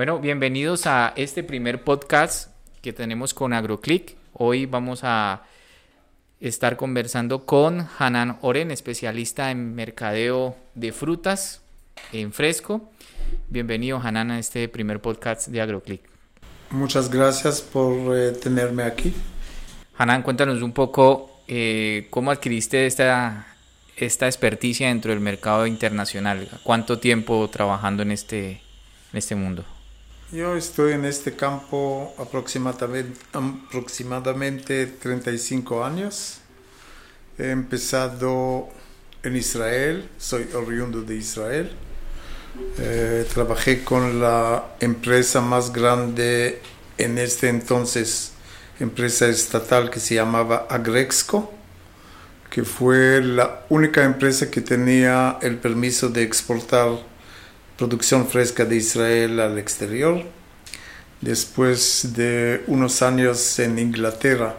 Bueno, bienvenidos a este primer podcast que tenemos con AgroClick. Hoy vamos a estar conversando con Hanan Oren, especialista en mercadeo de frutas en fresco. Bienvenido Hanan a este primer podcast de AgroClick. Muchas gracias por eh, tenerme aquí. Hanan, cuéntanos un poco eh, cómo adquiriste esta, esta experticia dentro del mercado internacional. ¿Cuánto tiempo trabajando en este, en este mundo? Yo estoy en este campo aproximadamente, aproximadamente 35 años. He empezado en Israel, soy oriundo de Israel. Eh, trabajé con la empresa más grande en este entonces, empresa estatal que se llamaba Agrexco, que fue la única empresa que tenía el permiso de exportar producción fresca de Israel al exterior. Después de unos años en Inglaterra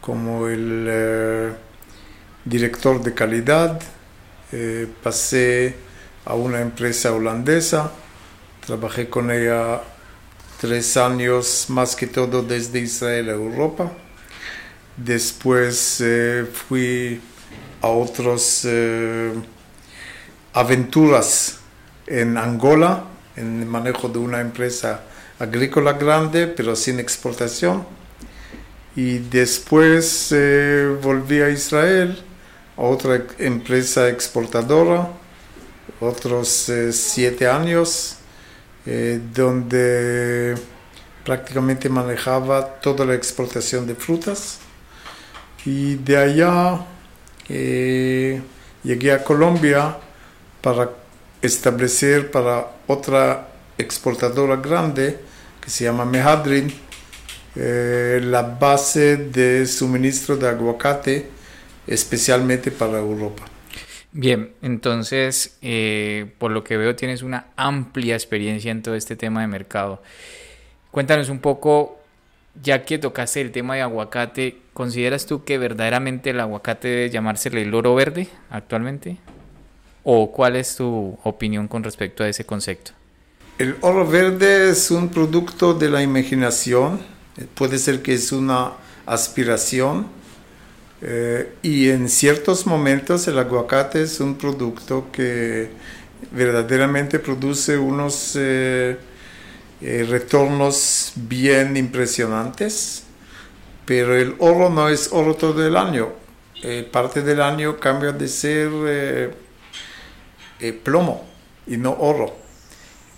como el eh, director de calidad, eh, pasé a una empresa holandesa, trabajé con ella tres años más que todo desde Israel a Europa. Después eh, fui a otras aventuras en Angola, en el manejo de una empresa agrícola grande, pero sin exportación. Y después eh, volví a Israel, a otra empresa exportadora, otros eh, siete años, eh, donde prácticamente manejaba toda la exportación de frutas. Y de allá llegué a Colombia para establecer para otra exportadora grande que se llama Mehadrin eh, la base de suministro de aguacate especialmente para Europa. Bien, entonces, eh, por lo que veo, tienes una amplia experiencia en todo este tema de mercado. Cuéntanos un poco, ya que tocaste el tema de aguacate, ¿consideras tú que verdaderamente el aguacate debe llamársele el oro verde actualmente? ¿O cuál es tu opinión con respecto a ese concepto? El oro verde es un producto de la imaginación, puede ser que es una aspiración eh, y en ciertos momentos el aguacate es un producto que verdaderamente produce unos eh, eh, retornos bien impresionantes, pero el oro no es oro todo el año. parte del año cambia de ser eh, plomo y no oro.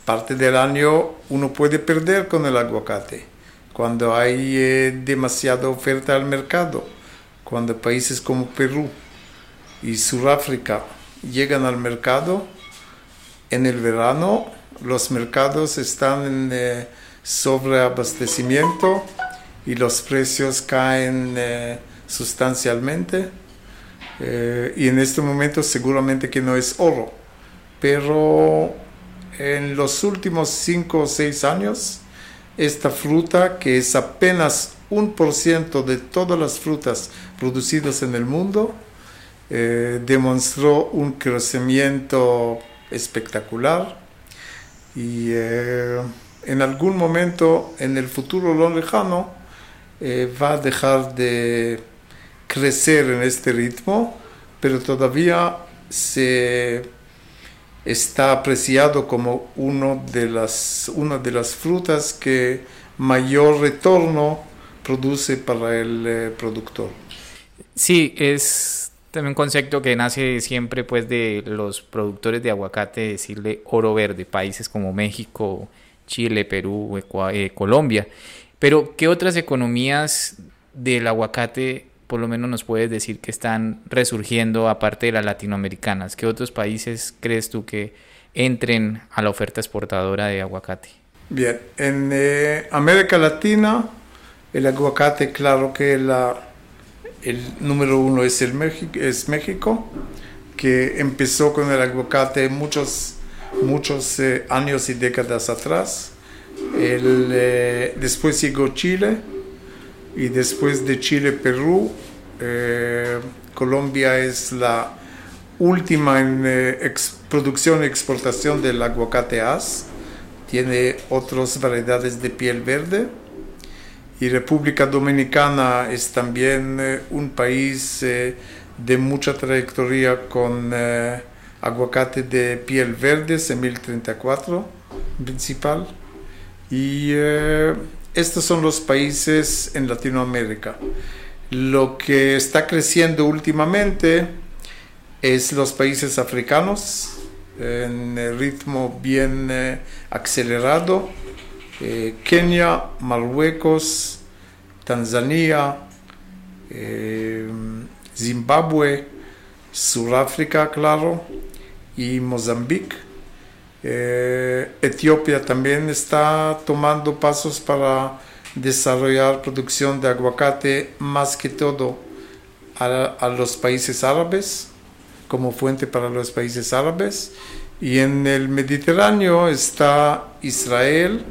Parte del año uno puede perder con el aguacate cuando hay eh, demasiada oferta al mercado, cuando países como Perú y Sudáfrica llegan al mercado, en el verano los mercados están en eh, sobreabastecimiento y los precios caen sustancialmente. y en este momento seguramente que no es oro, pero en los últimos 5 o 6 años, esta fruta, que es apenas un por ciento de todas las frutas producidas en el mundo, eh, demostró un crecimiento espectacular. Y eh, en algún momento en el futuro lo lejano eh, va a dejar de crecer en este ritmo, pero todavía se está apreciado como uno de las, una de las frutas que mayor retorno produce para el eh, productor. Sí, es también un concepto que nace siempre pues de los productores de aguacate, decirle oro verde, países como México, Chile, Perú, eh, Colombia. Pero, ¿qué otras economías del aguacate por lo menos nos puedes decir que están resurgiendo aparte de las latinoamericanas? ¿Qué otros países crees tú que entren a la oferta exportadora de aguacate? Bien, en eh, América Latina el aguacate, claro que la, el número uno es, el México, es México, que empezó con el aguacate muchos, muchos eh, años y décadas atrás. Eh, después llegó Chile, y después de Chile, Perú, eh, Colombia es la última en eh, producción y exportación del aguacate as, tiene otras variedades de piel verde. Y República Dominicana es también eh, un país eh, de mucha trayectoria con eh, aguacate de piel verde, C1034 principal. Y estos son los países en Latinoamérica. Lo que está creciendo últimamente es los países africanos en ritmo bien acelerado eh, Kenia, Marruecos, Tanzania, eh, Zimbabue, Sudáfrica, claro, y Mozambique. Eh, Etiopía también está tomando pasos para desarrollar producción de aguacate más que todo a los países árabes, como fuente para los países árabes. Y en el Mediterráneo está Israel,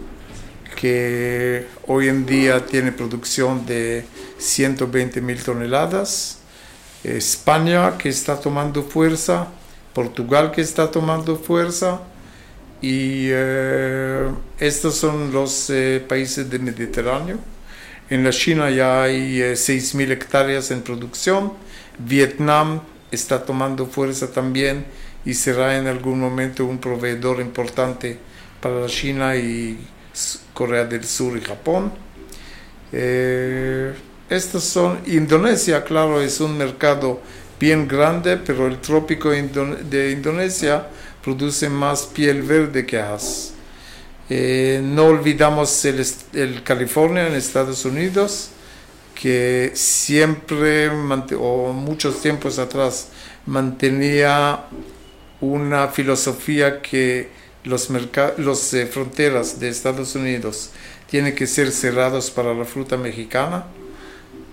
que hoy en día tiene producción de 120 mil toneladas, España que está tomando fuerza, Portugal que está tomando fuerza y eh, estos son los eh, países del Mediterráneo. En la China ya hay eh, 6 mil hectáreas en producción, Vietnam está tomando fuerza también y será en algún momento un proveedor importante para la China y Corea del Sur y Japón. Eh, estos son, Indonesia, claro, es un mercado bien grande, pero el trópico de Indonesia produce más piel verde que haz. Eh, no olvidamos el, California en Estados Unidos, que siempre, o muchos tiempos atrás, mantenía una filosofía que los, los eh, fronteras de Estados Unidos tienen que ser cerrados para la fruta mexicana,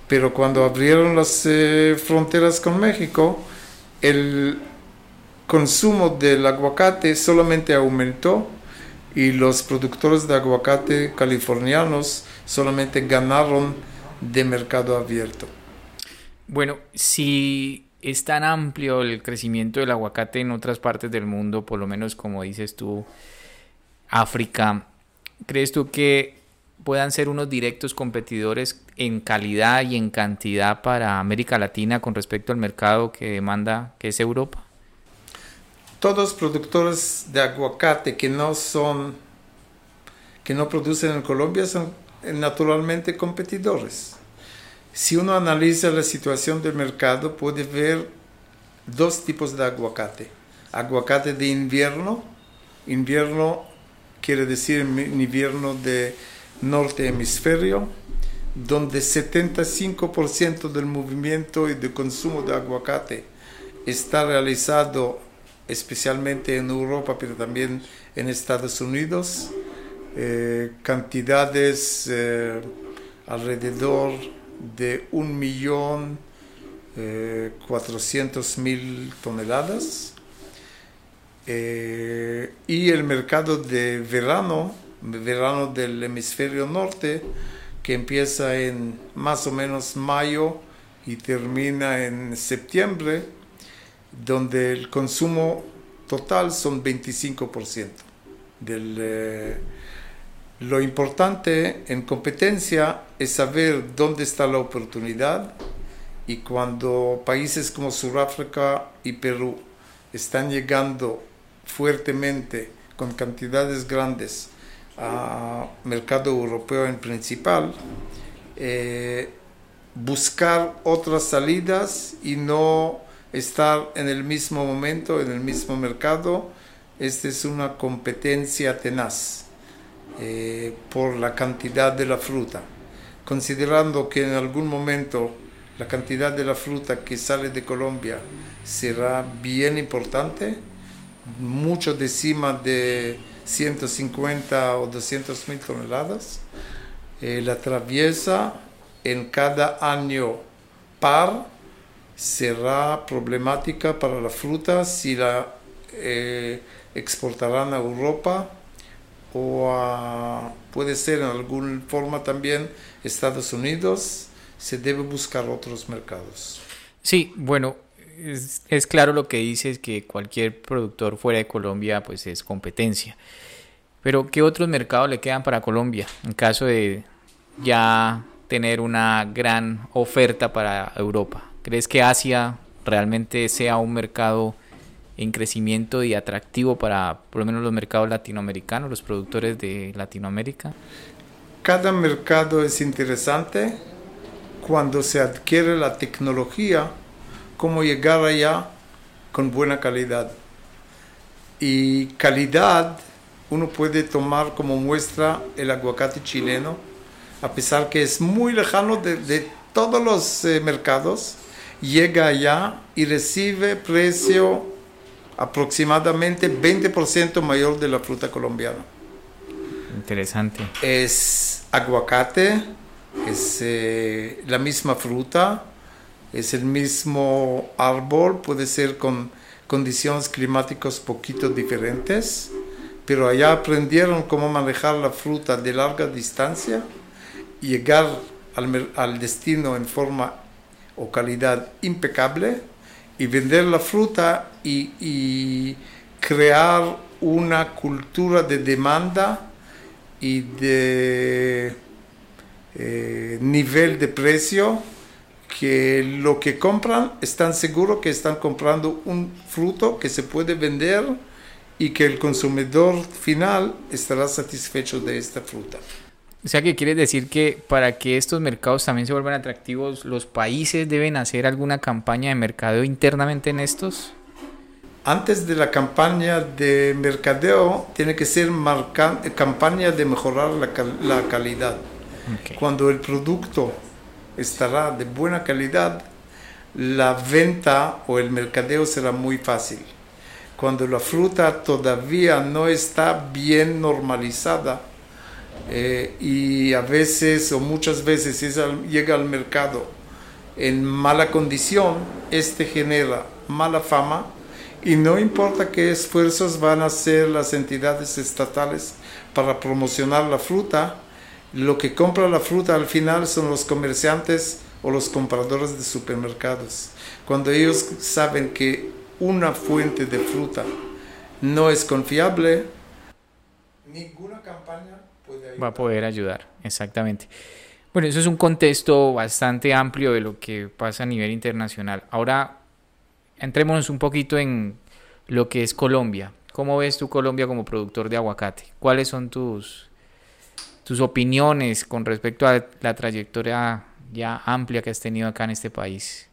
pero cuando abrieron las eh, fronteras con México, el consumo del aguacate solamente aumentó y los productores de aguacate californianos solamente ganaron de mercado abierto. Bueno, si es tan amplio el crecimiento del aguacate en otras partes del mundo, por lo menos como dices tú, África, ¿crees tú que puedan ser unos directos competidores en calidad y en cantidad para América Latina con respecto al mercado que demanda, que es Europa? Todos productores de aguacate que no son, que no producen en Colombia son naturalmente competidores. Si uno analiza la situación del mercado, puede ver dos tipos de aguacate. Aguacate de invierno, invierno quiere decir invierno de norte hemisferio, donde 75% del movimiento y de consumo de aguacate está realizado especialmente en Europa, pero también en Estados Unidos. Eh, cantidades eh, alrededor de un millón eh, mil toneladas y el mercado de verano, verano del hemisferio norte, que empieza en más o menos mayo y termina en septiembre, donde el consumo total son 25% del... Eh, lo importante en competencia es saber dónde está la oportunidad y cuando países como Sudáfrica y Perú están llegando fuertemente con cantidades grandes al mercado europeo en principal, eh, buscar otras salidas y no estar en el mismo momento, en el mismo mercado. Esta es una competencia tenaz. Eh, por la cantidad de la fruta, considerando que en algún momento la cantidad de la fruta que sale de Colombia será bien importante, mucho de cima de 150 o 200 mil toneladas. Eh, la traviesa en cada año par será problemática para la fruta si la eh, exportarán a Europa o puede ser en alguna forma también Estados Unidos, se debe buscar otros mercados. Sí, bueno, es, claro lo que dices que cualquier productor fuera de Colombia pues es competencia. Pero ¿qué otros mercados le quedan para Colombia en caso de ya tener una gran oferta para Europa? ¿Crees que Asia realmente sea un mercado en crecimiento y atractivo para por lo menos los mercados latinoamericanos, los productores de Latinoamérica? Cada mercado es interesante cuando se adquiere la tecnología, cómo llegar allá con buena calidad. Y calidad uno puede tomar como muestra el aguacate chileno, a pesar que es muy lejano de, todos los eh, mercados, llega allá y recibe precio aproximadamente 20% mayor de la fruta colombiana. Interesante. Es aguacate, es eh, la misma fruta, es el mismo árbol, puede ser con condiciones climáticas poquito diferentes, pero allá aprendieron cómo manejar la fruta de larga distancia llegar al, al destino en forma o calidad impecable y vender la fruta y, crear una cultura de demanda y de eh, nivel de precio que lo que compran están seguros que están comprando un fruto que se puede vender y que el consumidor final estará satisfecho de esta fruta. O sea, que quiere decir que para que estos mercados también se vuelvan atractivos, los países deben hacer alguna campaña de mercadeo internamente en estos? Antes de la campaña de mercadeo, tiene que ser campaña de mejorar la, la calidad. Cuando el producto estará de buena calidad, la venta o el mercadeo será muy fácil. Cuando la fruta todavía no está bien normalizada eh, y a veces o muchas veces llega al mercado en mala condición, este genera mala fama y no importa qué esfuerzos van a hacer las entidades estatales para promocionar la fruta, lo que compra la fruta al final son los comerciantes o los compradores de supermercados. Cuando ellos saben que una fuente de fruta no es confiable, ninguna campaña va a poder ayudar. Exactamente. Bueno, eso es un contexto bastante amplio de lo que pasa a nivel internacional. Ahora, entrémonos un poquito en lo que es Colombia. ¿Cómo ves tú Colombia como productor de aguacate? ¿Cuáles son tus tus opiniones con respecto a la trayectoria ya amplia que has tenido acá en este país.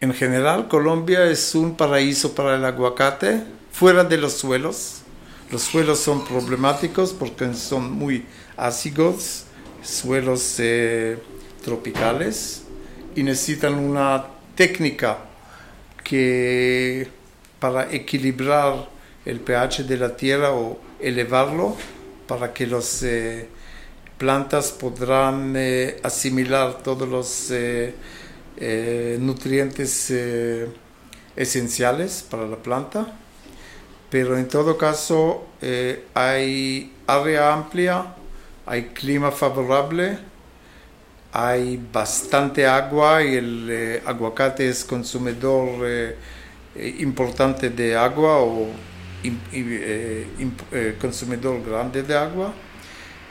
En general, Colombia es un paraíso para el aguacate, fuera de los suelos. Los suelos son problemáticos porque son muy ácidos, suelos eh, tropicales, y necesitan una técnica que para equilibrar el pH de la tierra o elevarlo para que los eh, plantas podrán eh, asimilar todos los eh, nutrientes esenciales para la planta, pero en todo caso hay área amplia, hay clima favorable, hay bastante agua y el aguacate es consumidor importante de agua o consumidor grande de agua,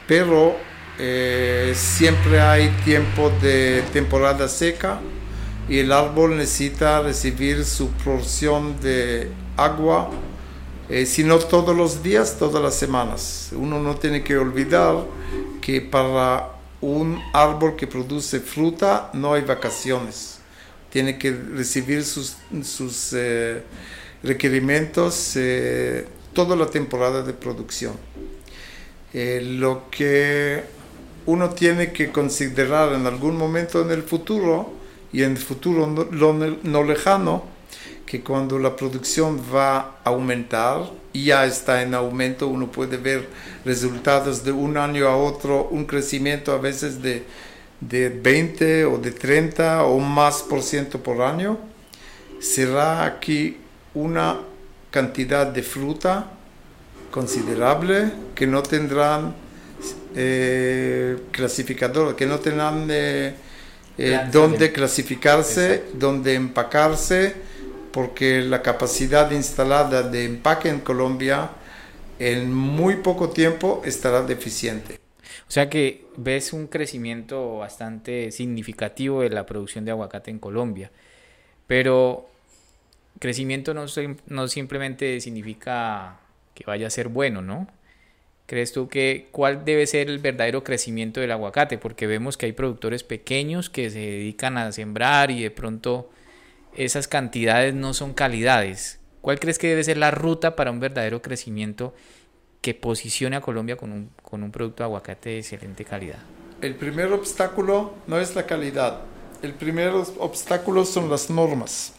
pero eh, siempre hay tiempo de temporada seca y el árbol necesita recibir su porción de agua, eh, si no todos los días, todas las semanas. Uno no tiene que olvidar que para un árbol que produce fruta no hay vacaciones. Tiene que recibir sus, sus eh, requerimientos toda la temporada de producción. lo que uno tiene que considerar en algún momento en el futuro y en el futuro no, lejano que cuando la producción va a aumentar y ya está en aumento, uno puede ver resultados de un año a otro, un crecimiento a veces de, de 20 o de 30 o más por ciento por año, será aquí una cantidad de fruta considerable que no tendrán eh, clasificador, que no tengan eh, eh, dónde clasificarse, dónde empacarse, porque la capacidad instalada de empaque en Colombia en muy poco tiempo estará deficiente. O sea que ves un crecimiento bastante significativo de la producción de aguacate en Colombia. Pero crecimiento no, no simplemente significa que vaya a ser bueno, ¿no? ¿Crees tú que cuál debe ser el verdadero crecimiento del aguacate? Porque vemos que hay productores pequeños que se dedican a sembrar y de pronto esas cantidades no son calidades. ¿Cuál crees que debe ser la ruta para un verdadero crecimiento que posicione a Colombia con un, producto de aguacate de excelente calidad? El primer obstáculo no es la calidad. El primer obstáculo son las normas.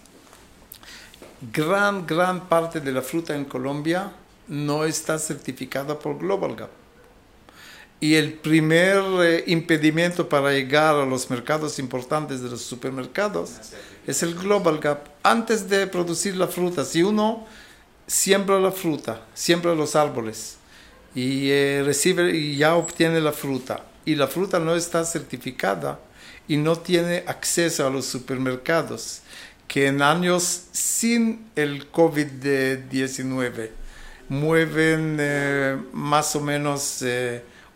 Gran, gran parte de la fruta en Colombia no está certificada por Global Gap. Y el primer eh, impedimento para llegar a los mercados importantes de los supermercados es el Global Gap. Antes de producir la fruta, si uno siembra la fruta, siembra los árboles y eh, recibe y ya obtiene la fruta y la fruta no está certificada y no tiene acceso a los supermercados que en años sin el COVID-19 mueven eh, más o menos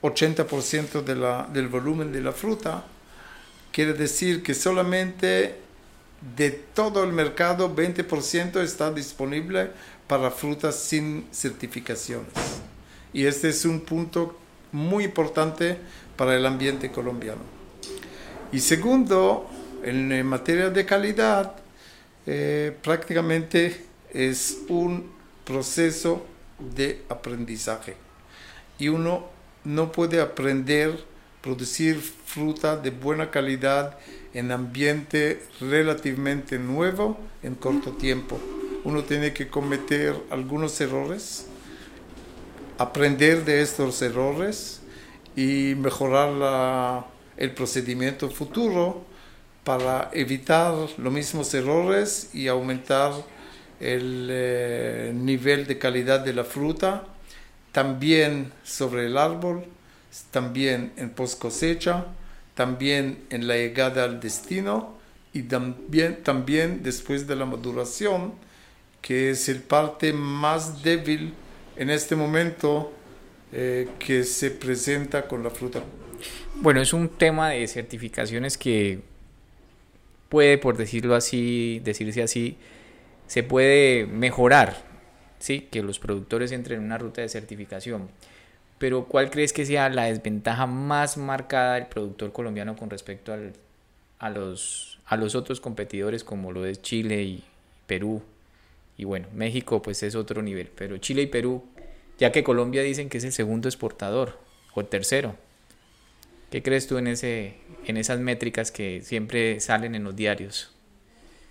80% de la, del volumen de la fruta, quiere decir que solamente de todo el mercado 20% está disponible para frutas sin certificaciones. Y este es un punto muy importante para el ambiente colombiano. Y segundo, en materia de calidad, eh, prácticamente es un proceso de aprendizaje. Y uno no puede aprender producir fruta de buena calidad en ambiente relativamente nuevo en corto tiempo. Uno tiene que cometer algunos errores, aprender de estos errores y mejorar el procedimiento futuro para evitar los mismos errores y aumentar el eh, nivel de calidad de la fruta también sobre el árbol, también en post cosecha, también en la llegada al destino y también, también después de la maduración, que es el parte más débil en este momento eh, que se presenta con la fruta. Bueno, es un tema de certificaciones que puede, por decirlo así, decirse así, se puede mejorar ¿sí? que los productores entren en una ruta de certificación. Pero ¿cuál crees que sea la desventaja más marcada del productor colombiano con respecto a, los, a los otros competidores como lo es Chile y Perú? Y bueno, México pues es otro nivel, pero Chile y Perú, ya que Colombia dicen que es el segundo exportador o el tercero. ¿Qué crees tú en, ese, en esas métricas que siempre salen en los diarios?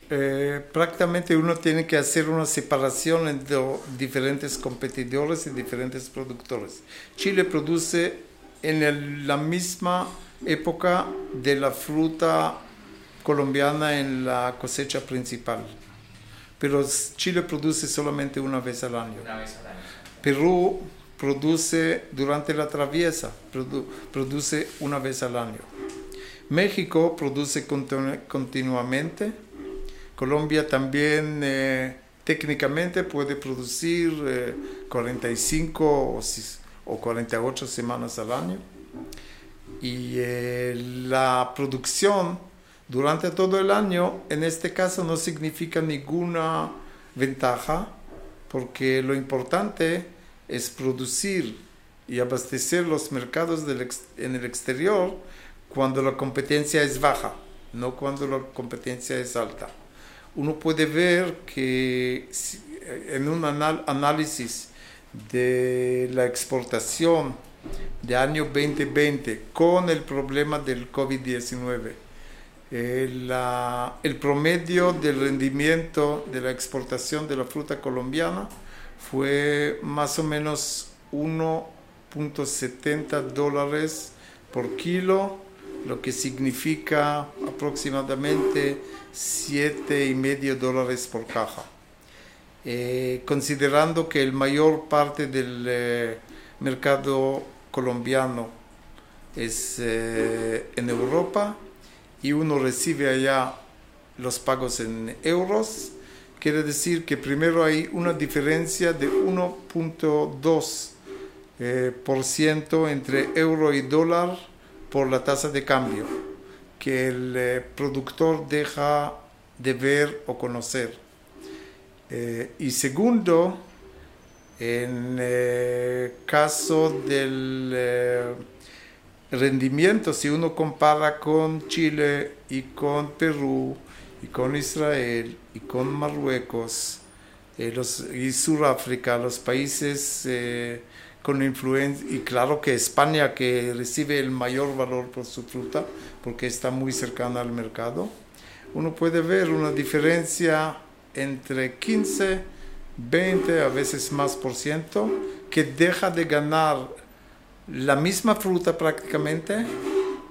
Eh, prácticamente uno tiene que hacer una separación entre diferentes competidores y diferentes productores. Chile produce en la misma época de la fruta colombiana en la cosecha principal, pero Chile produce solamente una vez al año. Perú produce durante la traviesa, produce una vez al año. México produce continuamente Colombia también eh, técnicamente puede producir 45 eh, o, 48 semanas al año. Y eh, la producción durante todo el año, en este caso, no significa ninguna ventaja, porque lo importante es producir y abastecer los mercados en el exterior cuando la competencia es baja, no cuando la competencia es alta uno puede ver que en un análisis de la exportación de año 2020 con el problema del COVID-19, el, el promedio del rendimiento de la exportación de la fruta colombiana fue más o menos 1.70 dólares por kilo, lo que significa aproximadamente siete y medio dólares por caja. Eh, considerando que el mayor parte del eh, mercado colombiano es eh, en Europa y uno recibe allá los pagos en euros, quiere decir que primero hay una diferencia de 1.2% eh, por ciento entre euro y dólar por la tasa de cambio que el eh, productor deja de ver o conocer. Eh, y segundo, en el caso del rendimiento, si uno compara con Chile y con Perú y con Israel y con Marruecos eh, los, y Sudáfrica, los países eh, con influencia, y claro que España que recibe el mayor valor por su fruta porque está muy cercana al mercado, uno puede ver una diferencia entre 15, 20, a veces más por ciento, que deja de ganar la misma fruta prácticamente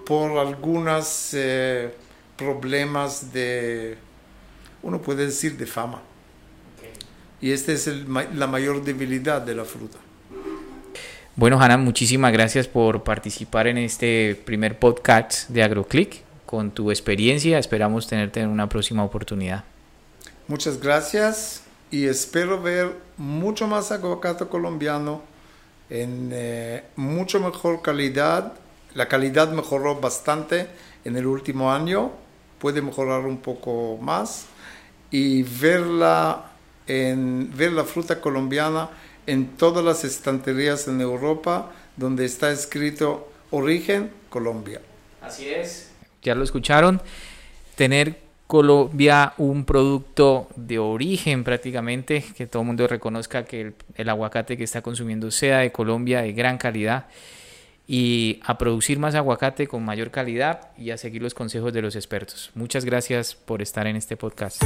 por algunos eh, problemas de, uno puede decir, de fama. Y esta es la mayor debilidad de la fruta. Bueno, Hanna, muchísimas gracias por participar en este primer podcast de AgroClick. Con tu experiencia, esperamos tenerte en una próxima oportunidad. Muchas gracias y espero ver mucho más aguacate colombiano en eh, mucho mejor calidad. La calidad mejoró bastante en el último año, puede mejorar un poco más y verla en ver la fruta colombiana en todas las estanterías en Europa donde está escrito origen Colombia. Así es. Ya lo escucharon. Tener Colombia un producto de origen prácticamente, que todo el mundo reconozca que el, aguacate que está consumiendo sea de Colombia de gran calidad y a producir más aguacate con mayor calidad y a seguir los consejos de los expertos. Muchas gracias por estar en este podcast.